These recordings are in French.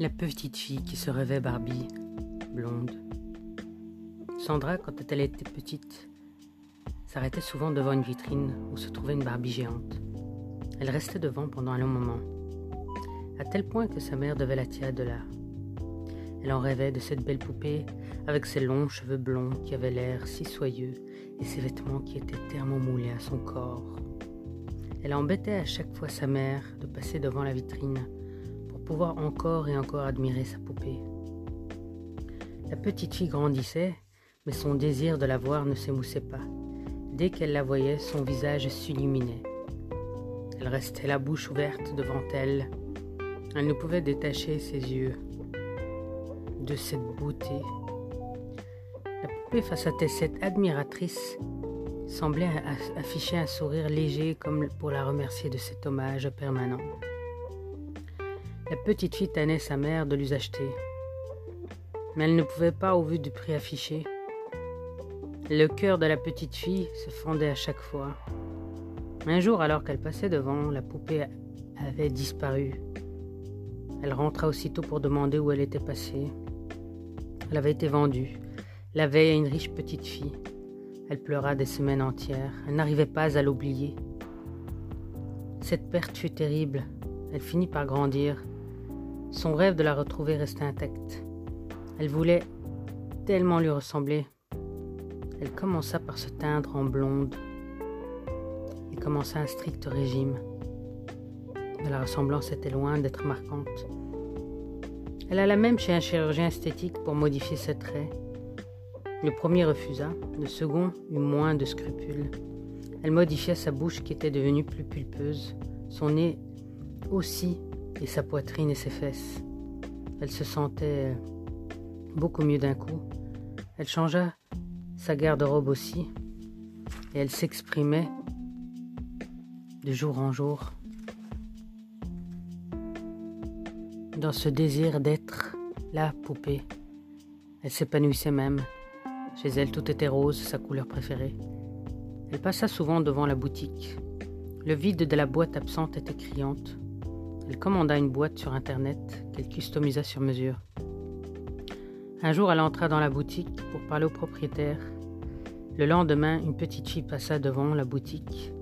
La petite fille qui se rêvait Barbie, blonde. Sandra, quand elle était petite, s'arrêtait souvent devant une vitrine où se trouvait une Barbie géante. Elle restait devant pendant un long moment, à tel point que sa mère devait la tirer de là. Elle en rêvait de cette belle poupée avec ses longs cheveux blonds qui avaient l'air si soyeux et ses vêtements qui étaient thermomoulés à son corps. Elle embêtait à chaque fois sa mère de passer devant la vitrine pouvoir encore et encore admirer sa poupée. La petite fille grandissait, mais son désir de la voir ne s'émoussait pas. Dès qu'elle la voyait, son visage s'illuminait. Elle restait la bouche ouverte devant elle. Elle ne pouvait détacher ses yeux de cette beauté. La poupée face à cette admiratrice semblait afficher un sourire léger comme pour la remercier de cet hommage permanent. La petite fille tannait sa mère de lui acheter. Mais elle ne pouvait pas au vu du prix affiché. Le cœur de la petite fille se fendait à chaque fois. Un jour, alors qu'elle passait devant, la poupée avait disparu. Elle rentra aussitôt pour demander où elle était passée. Elle avait été vendue, la veille à une riche petite fille. Elle pleura des semaines entières. Elle n'arrivait pas à l'oublier. Cette perte fut terrible. Elle finit par grandir son rêve de la retrouver restait intact. Elle voulait tellement lui ressembler. Elle commença par se teindre en blonde et commença un strict régime. Mais la ressemblance était loin d'être marquante. Elle alla même chez un chirurgien esthétique pour modifier ses traits. Le premier refusa, le second eut moins de scrupules. Elle modifia sa bouche qui était devenue plus pulpeuse, son nez aussi et sa poitrine et ses fesses. Elle se sentait beaucoup mieux d'un coup. Elle changea sa garde-robe aussi, et elle s'exprimait de jour en jour dans ce désir d'être la poupée. Elle s'épanouissait même. Chez elle, tout était rose, sa couleur préférée. Elle passa souvent devant la boutique. Le vide de la boîte absente était criante. Elle commanda une boîte sur Internet qu'elle customisa sur mesure. Un jour, elle entra dans la boutique pour parler au propriétaire. Le lendemain, une petite fille passa devant la boutique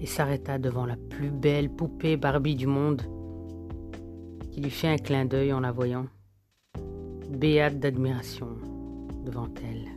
et s'arrêta devant la plus belle poupée Barbie du monde, qui lui fit un clin d'œil en la voyant, béate d'admiration devant elle.